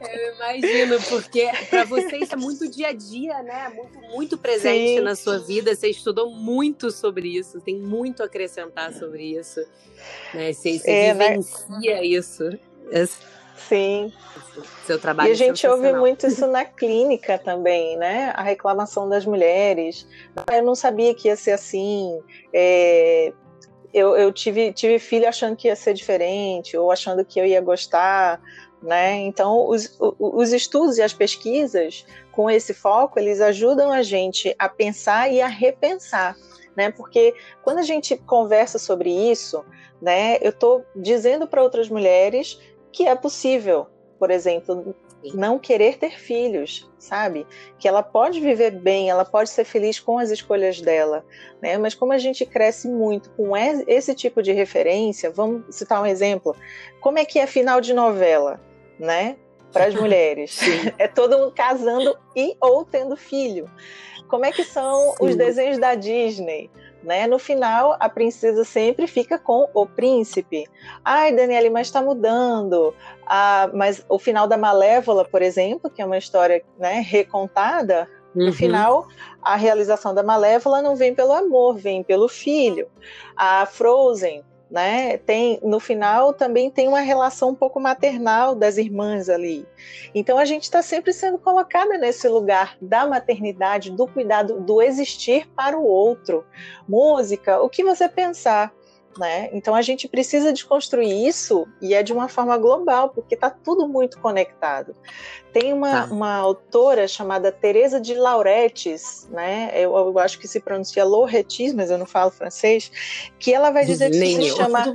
Speaker 1: Eu imagino, porque para você isso é muito dia a dia, né? Muito, muito presente Sim. na sua vida. Você estudou muito sobre isso, tem muito a acrescentar sobre isso. Né? Você, você é, né? vivencia né? isso.
Speaker 2: Sim.
Speaker 1: Seu trabalho
Speaker 2: e a gente ouve muito isso na clínica também, né? A reclamação das mulheres. Eu não sabia que ia ser assim. É, eu, eu tive, tive filho achando que ia ser diferente, ou achando que eu ia gostar, né? Então, os, os estudos e as pesquisas com esse foco, eles ajudam a gente a pensar e a repensar, né? Porque quando a gente conversa sobre isso, né, eu estou dizendo para outras mulheres que é possível, por exemplo, não querer ter filhos, sabe? Que ela pode viver bem, ela pode ser feliz com as escolhas dela, né? Mas como a gente cresce muito com esse tipo de referência, vamos citar um exemplo. Como é que é final de novela? Né? Para as mulheres. <laughs> é todo mundo casando e ou tendo filho. Como é que são Sim. os desenhos da Disney? Né? No final, a princesa sempre fica com o príncipe. Ai, Daniele, mas está mudando. Ah, mas o final da Malévola, por exemplo, que é uma história né, recontada, uhum. no final, a realização da Malévola não vem pelo amor, vem pelo filho. A Frozen, né? Tem no final também tem uma relação um pouco maternal das irmãs ali. Então a gente está sempre sendo colocada nesse lugar da maternidade, do cuidado, do existir para o outro. Música, o que você pensar, né? Então a gente precisa desconstruir isso e é de uma forma global, porque está tudo muito conectado. Tem uma, tá. uma autora chamada Teresa de Lauretis, né? Eu, eu, acho que se pronuncia Lauretis, mas eu não falo francês, que ela vai dizer que se chama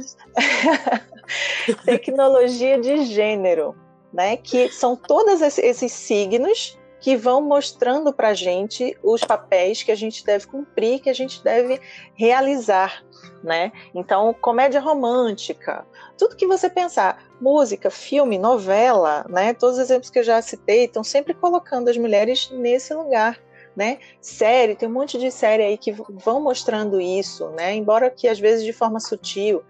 Speaker 2: <laughs> tecnologia de gênero, né? Que são todos esses signos que vão mostrando para a gente os papéis que a gente deve cumprir, que a gente deve realizar, né? Então, comédia romântica, tudo que você pensar, música, filme, novela, né? Todos os exemplos que eu já citei estão sempre colocando as mulheres nesse lugar. Né? Série, tem um monte de série aí que vão mostrando isso, né? Embora que às vezes de forma sutil.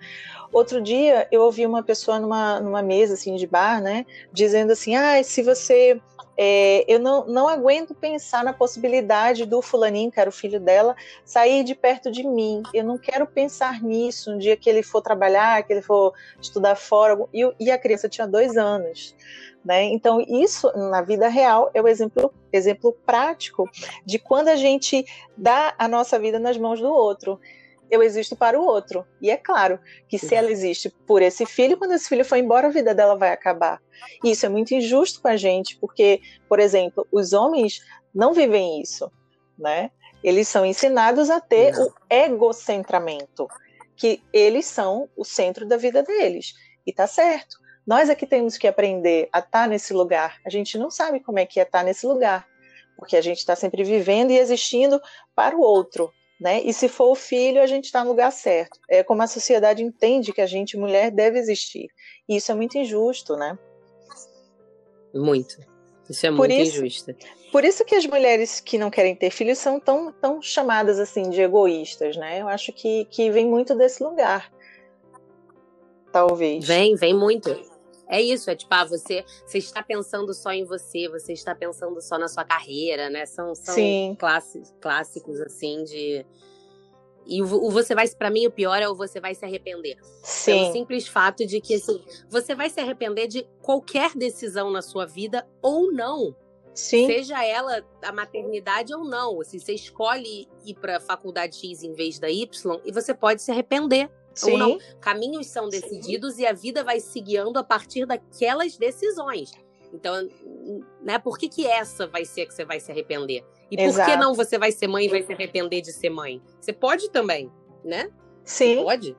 Speaker 2: Outro dia eu ouvi uma pessoa numa, numa mesa assim de bar, né, dizendo assim: "Ah, se você é, eu não, não aguento pensar na possibilidade do fulaninho, que era o filho dela, sair de perto de mim. Eu não quero pensar nisso um dia que ele for trabalhar, que ele for estudar fora. E, e a criança tinha dois anos. Né? Então, isso na vida real é o exemplo, exemplo prático de quando a gente dá a nossa vida nas mãos do outro eu existo para o outro. E é claro que se ela existe por esse filho, quando esse filho for embora, a vida dela vai acabar. E isso é muito injusto com a gente, porque, por exemplo, os homens não vivem isso, né? Eles são ensinados a ter o egocentramento, que eles são o centro da vida deles. E tá certo. Nós é que temos que aprender a estar tá nesse lugar. A gente não sabe como é que é estar tá nesse lugar, porque a gente está sempre vivendo e existindo para o outro. Né? E se for o filho, a gente está no lugar certo. É como a sociedade entende que a gente, mulher, deve existir. E isso é muito injusto, né?
Speaker 1: Muito. Isso é por muito isso, injusto.
Speaker 2: Por isso que as mulheres que não querem ter filhos são tão, tão chamadas assim de egoístas, né? Eu acho que, que vem muito desse lugar. Talvez.
Speaker 1: Vem, vem muito. É isso, é tipo, ah, você, você está pensando só em você, você está pensando só na sua carreira, né? São, são Sim. Classes, clássicos, assim, de. E o, você vai, para mim, o pior é o você vai se arrepender. Sim. Pelo simples fato de que, assim, você vai se arrepender de qualquer decisão na sua vida ou não. Sim. Seja ela a maternidade ou não. Assim, você escolhe ir para faculdade X em vez da Y e você pode se arrepender. Sim. Ou não. Caminhos são decididos Sim. e a vida vai se guiando a partir daquelas decisões. Então, né, por que, que essa vai ser que você vai se arrepender? E Exato. por que não você vai ser mãe e vai se arrepender de ser mãe? Você pode também, né?
Speaker 2: Sim.
Speaker 1: Você pode.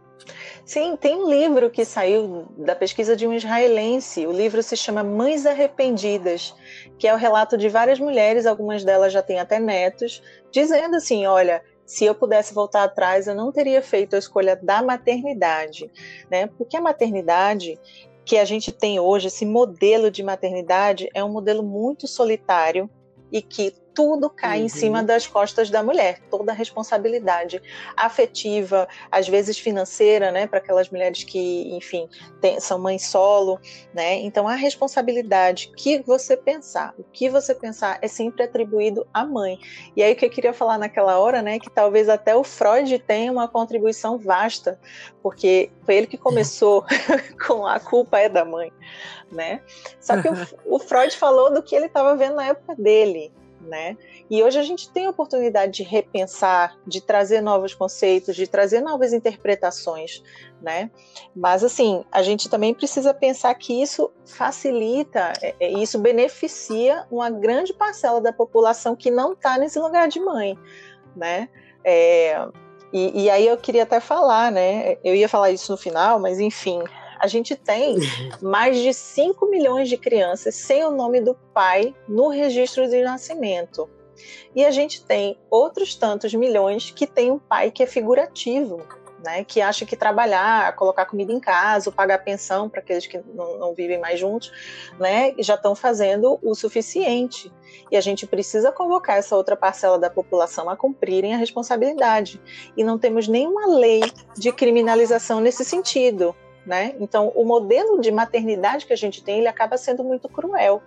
Speaker 2: Sim, tem um livro que saiu da pesquisa de um israelense. O livro se chama Mães Arrependidas, que é o relato de várias mulheres, algumas delas já têm até netos, dizendo assim: olha, se eu pudesse voltar atrás, eu não teria feito a escolha da maternidade, né? Porque a maternidade que a gente tem hoje, esse modelo de maternidade, é um modelo muito solitário e que tudo cai uhum. em cima uhum. das costas da mulher, toda a responsabilidade afetiva, às vezes financeira, né, para aquelas mulheres que, enfim, tem, são mães solo, né? Então a responsabilidade que você pensar, o que você pensar é sempre atribuído à mãe. E aí o que eu queria falar naquela hora, né, que talvez até o Freud tenha uma contribuição vasta, porque foi ele que começou <laughs> com a culpa é da mãe, né? Só que o, o Freud falou do que ele estava vendo na época dele, né? E hoje a gente tem a oportunidade de repensar, de trazer novos conceitos, de trazer novas interpretações, né? Mas assim, a gente também precisa pensar que isso facilita, é, é, isso beneficia uma grande parcela da população que não está nesse lugar de mãe, né? É, e, e aí eu queria até falar, né? Eu ia falar isso no final, mas enfim, a gente tem mais de 5 milhões de crianças sem o nome do pai no registro de nascimento. E a gente tem outros tantos milhões que tem um pai que é figurativo, né, que acha que trabalhar, colocar comida em casa, pagar pensão para aqueles que não, não, vivem mais juntos, né, já estão fazendo o suficiente. E a gente precisa convocar essa outra parcela da população a cumprirem a responsabilidade. E não temos nenhuma lei de criminalização nesse sentido. Né? Então, o modelo de maternidade que a gente tem, ele acaba sendo muito cruel,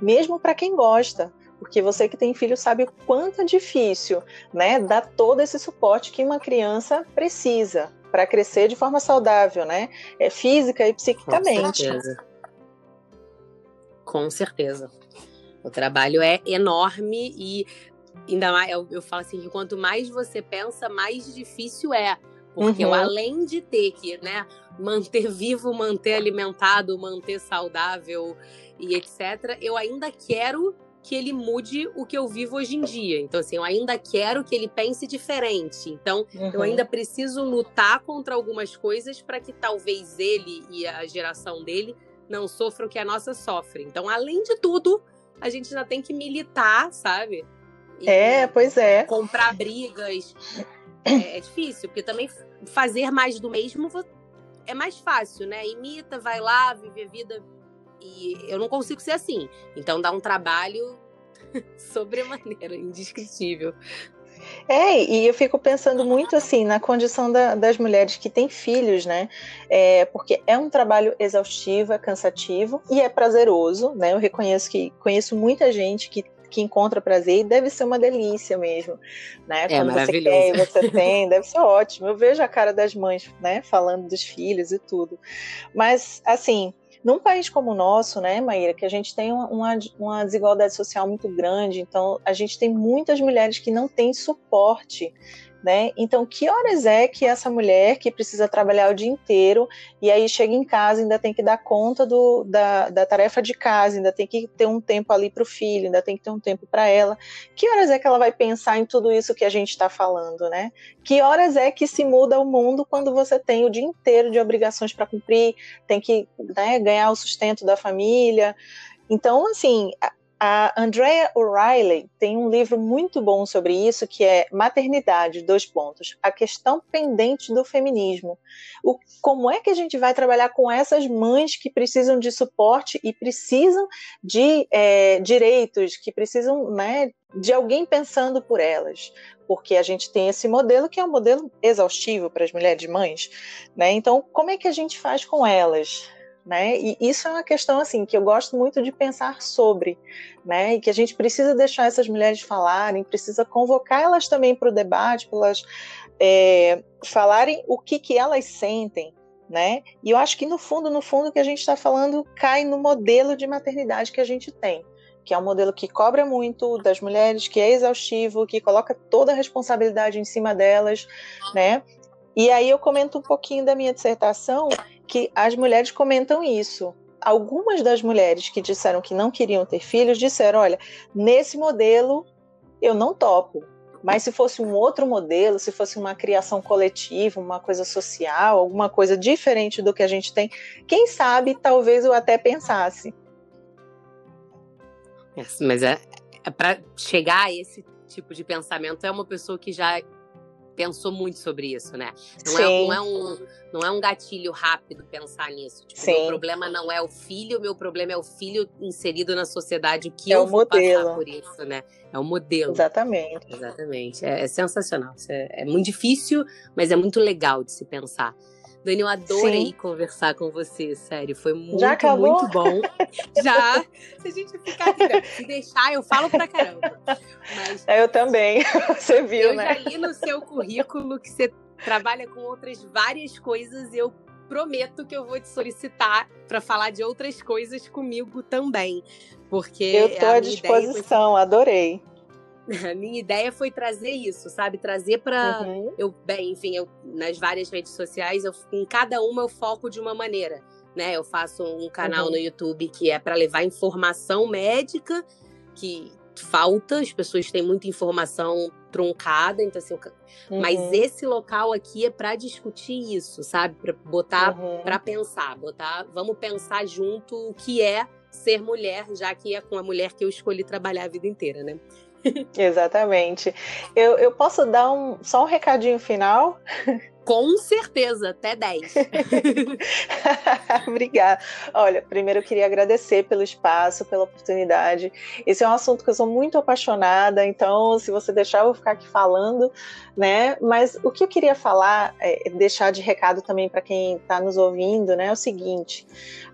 Speaker 2: mesmo para quem gosta, porque você que tem filho sabe o quanto é difícil, né, dar todo esse suporte que uma criança precisa para crescer de forma saudável, né, é física e psiquicamente.
Speaker 1: Com certeza. Com certeza. O trabalho é enorme e ainda mais eu, eu falo assim que quanto mais você pensa, mais difícil é porque uhum. eu, além de ter que né, manter <laughs> vivo, manter alimentado, manter saudável e etc., eu ainda quero que ele mude o que eu vivo hoje em dia. Então, assim, eu ainda quero que ele pense diferente. Então, uhum. eu ainda preciso lutar contra algumas coisas para que talvez ele e a geração dele não sofram o que a nossa sofre. Então, além de tudo, a gente ainda tem que militar, sabe?
Speaker 2: E é, pois é.
Speaker 1: Comprar brigas. É, é difícil, porque também fazer mais do mesmo é mais fácil, né? Imita, vai lá, vive a vida. E eu não consigo ser assim. Então dá um trabalho <laughs> sobremaneira, indescritível.
Speaker 2: É, e eu fico pensando muito assim na condição da, das mulheres que têm filhos, né? É, porque é um trabalho exaustivo, é cansativo e é prazeroso, né? Eu reconheço que conheço muita gente que que encontra prazer e deve ser uma delícia mesmo, né?
Speaker 1: É Quando você quer
Speaker 2: você tem, deve ser ótimo. Eu vejo a cara das mães, né, falando dos filhos e tudo. Mas assim, num país como o nosso, né, Maíra, que a gente tem uma, uma desigualdade social muito grande, então a gente tem muitas mulheres que não têm suporte né? Então, que horas é que essa mulher que precisa trabalhar o dia inteiro e aí chega em casa ainda tem que dar conta do, da, da tarefa de casa, ainda tem que ter um tempo ali para o filho, ainda tem que ter um tempo para ela. Que horas é que ela vai pensar em tudo isso que a gente está falando, né? Que horas é que se muda o mundo quando você tem o dia inteiro de obrigações para cumprir, tem que né, ganhar o sustento da família. Então, assim, a Andrea O'Reilly tem um livro muito bom sobre isso, que é Maternidade, dois pontos, a questão pendente do feminismo. O, como é que a gente vai trabalhar com essas mães que precisam de suporte e precisam de é, direitos, que precisam né, de alguém pensando por elas? Porque a gente tem esse modelo que é um modelo exaustivo para as mulheres mães. Né? Então, como é que a gente faz com elas? Né? E isso é uma questão assim que eu gosto muito de pensar sobre, né? E que a gente precisa deixar essas mulheres falarem, precisa convocar elas também para o debate, para elas é, falarem o que que elas sentem, né? E eu acho que no fundo, no fundo, o que a gente está falando cai no modelo de maternidade que a gente tem, que é um modelo que cobra muito das mulheres, que é exaustivo, que coloca toda a responsabilidade em cima delas, né? E aí eu comento um pouquinho da minha dissertação que as mulheres comentam isso. Algumas das mulheres que disseram que não queriam ter filhos disseram: olha, nesse modelo eu não topo. Mas se fosse um outro modelo, se fosse uma criação coletiva, uma coisa social, alguma coisa diferente do que a gente tem, quem sabe talvez eu até pensasse.
Speaker 1: Mas é, é para chegar a esse tipo de pensamento é uma pessoa que já pensou muito sobre isso, né? Não, é, não, é, um, não é um gatilho rápido pensar nisso. Tipo, Sim. meu problema não é o filho, meu problema é o filho inserido na sociedade, o que é eu vou modelo. passar por isso, né? É o modelo.
Speaker 2: Exatamente.
Speaker 1: Exatamente. É, é sensacional. É, é muito difícil, mas é muito legal de se pensar. Dani, eu adorei Sim. conversar com você, sério. Foi muito, muito bom. <laughs> Já. Se a gente ficar aqui, se deixar, eu falo pra caramba.
Speaker 2: Mas, eu também. <laughs> Você viu,
Speaker 1: eu
Speaker 2: né?
Speaker 1: Eu já li no seu currículo que você trabalha com outras várias coisas. Eu prometo que eu vou te solicitar para falar de outras coisas comigo também. Porque.
Speaker 2: Eu tô à disposição, foi... adorei. <laughs>
Speaker 1: A minha ideia foi trazer isso, sabe? Trazer para uhum. eu, bem, enfim, eu nas várias redes sociais, eu, em cada uma eu foco de uma maneira, né? Eu faço um canal uhum. no YouTube que é para levar informação médica que falta, as pessoas têm muita informação truncada, então assim, uhum. mas esse local aqui é para discutir isso, sabe? Para botar uhum. para pensar, botar, vamos pensar junto o que é ser mulher, já que é com a mulher que eu escolhi trabalhar a vida inteira, né? <laughs>
Speaker 2: Exatamente. Eu, eu posso dar um, só um recadinho final?
Speaker 1: Com certeza, até 10. <laughs>
Speaker 2: Obrigada. Olha, primeiro eu queria agradecer pelo espaço, pela oportunidade. Esse é um assunto que eu sou muito apaixonada, então, se você deixar, eu vou ficar aqui falando, né? Mas o que eu queria falar, é, deixar de recado também para quem está nos ouvindo, né? É o seguinte: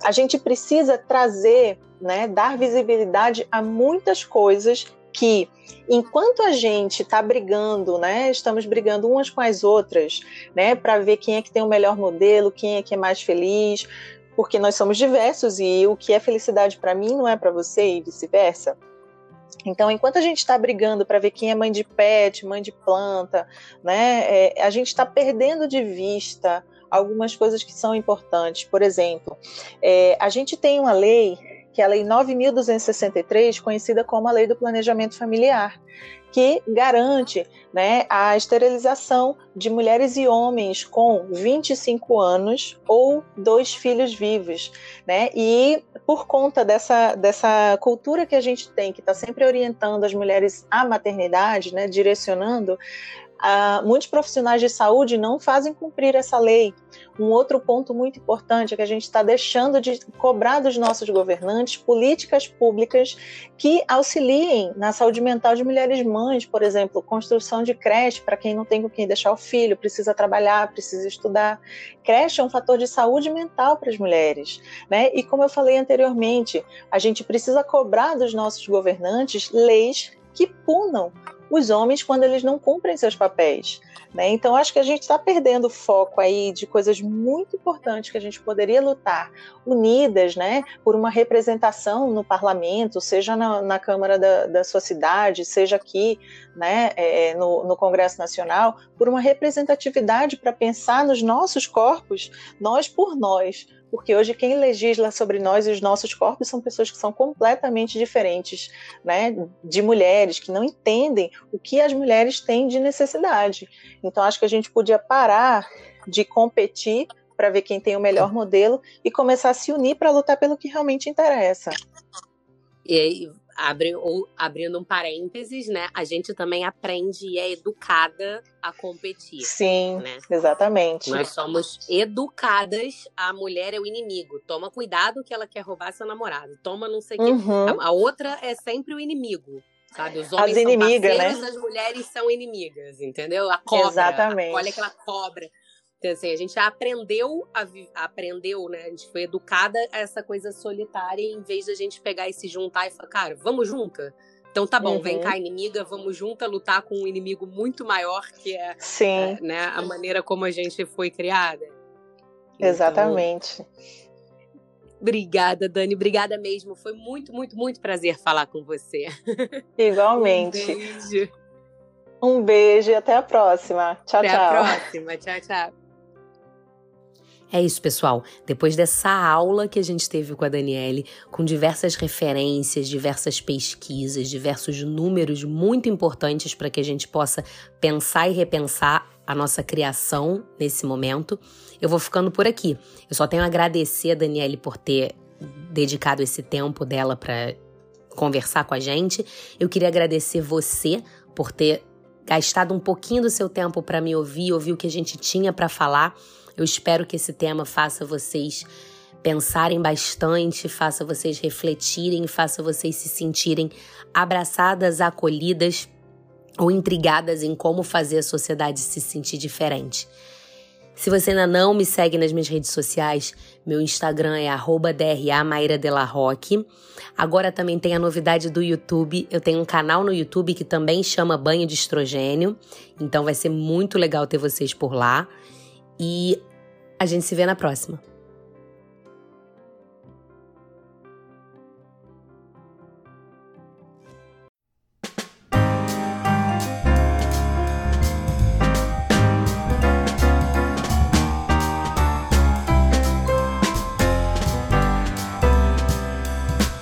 Speaker 2: a gente precisa trazer, né, dar visibilidade a muitas coisas que enquanto a gente está brigando, né, estamos brigando umas com as outras, né, para ver quem é que tem o melhor modelo, quem é que é mais feliz, porque nós somos diversos e o que é felicidade para mim não é para você e vice-versa. Então, enquanto a gente está brigando para ver quem é mãe de pet, mãe de planta, né, é, a gente está perdendo de vista algumas coisas que são importantes. Por exemplo, é, a gente tem uma lei que é a Lei 9.263, conhecida como a Lei do Planejamento Familiar, que garante né, a esterilização de mulheres e homens com 25 anos ou dois filhos vivos. Né? E por conta dessa, dessa cultura que a gente tem, que está sempre orientando as mulheres à maternidade, né, direcionando, ah, muitos profissionais de saúde não fazem cumprir essa lei. Um outro ponto muito importante é que a gente está deixando de cobrar dos nossos governantes políticas públicas que auxiliem na saúde mental de mulheres mães, por exemplo, construção de creche para quem não tem com quem deixar o filho, precisa trabalhar, precisa estudar. Creche é um fator de saúde mental para as mulheres, né? E como eu falei anteriormente, a gente precisa cobrar dos nossos governantes leis que punam os homens quando eles não cumprem seus papéis. Né? Então, acho que a gente está perdendo foco aí de coisas muito importantes que a gente poderia lutar unidas né, por uma representação no parlamento, seja na, na Câmara da, da sua cidade, seja aqui né, é, no, no Congresso Nacional, por uma representatividade para pensar nos nossos corpos, nós por nós porque hoje quem legisla sobre nós e os nossos corpos são pessoas que são completamente diferentes, né, de mulheres que não entendem o que as mulheres têm de necessidade. Então acho que a gente podia parar de competir para ver quem tem o melhor modelo e começar a se unir para lutar pelo que realmente interessa.
Speaker 1: E aí, abre, ou, abrindo um parênteses, né? A gente também aprende e é educada a competir.
Speaker 2: Sim,
Speaker 1: né?
Speaker 2: exatamente.
Speaker 1: Nós somos educadas, a mulher é o inimigo. Toma cuidado que ela quer roubar seu namorado. Toma não sei o uhum. quê. A, a, outra é sempre o inimigo. Sabe? Os homens
Speaker 2: As inimigas,
Speaker 1: são
Speaker 2: né?
Speaker 1: as mulheres são inimigas, entendeu? A cobra.
Speaker 2: Exatamente.
Speaker 1: Olha aquela cobra. Então, assim, a gente já aprendeu, a, aprendeu, né? A gente foi educada a essa coisa solitária, em vez de a gente pegar e se juntar e falar, cara, vamos junta? Então tá bom, uhum. vem cá, inimiga, vamos junta lutar com um inimigo muito maior que é, é né, a maneira como a gente foi criada.
Speaker 2: Então, Exatamente. Então,
Speaker 1: obrigada, Dani, obrigada mesmo. Foi muito, muito, muito prazer falar com você.
Speaker 2: Igualmente.
Speaker 1: um beijo.
Speaker 2: Um beijo e até a próxima. Tchau,
Speaker 1: até
Speaker 2: tchau.
Speaker 1: Até a próxima. Tchau, tchau. É isso, pessoal. Depois dessa aula que a gente teve com a Daniele, com diversas referências, diversas pesquisas, diversos números muito importantes para que a gente possa pensar e repensar a nossa criação nesse momento, eu vou ficando por aqui. Eu só tenho a agradecer a Daniele por ter dedicado esse tempo dela para conversar com a gente. Eu queria agradecer você por ter gastado um pouquinho do seu tempo para me ouvir, ouvir o que a gente tinha para falar. Eu espero que esse tema faça vocês pensarem bastante, faça vocês refletirem, faça vocês se sentirem abraçadas, acolhidas ou intrigadas em como fazer a sociedade se sentir diferente. Se você ainda não me segue nas minhas redes sociais, meu Instagram é @dra_maira_delarroque. Agora também tem a novidade do YouTube. Eu tenho um canal no YouTube que também chama Banho de Estrogênio. Então vai ser muito legal ter vocês por lá. E a gente se vê na próxima.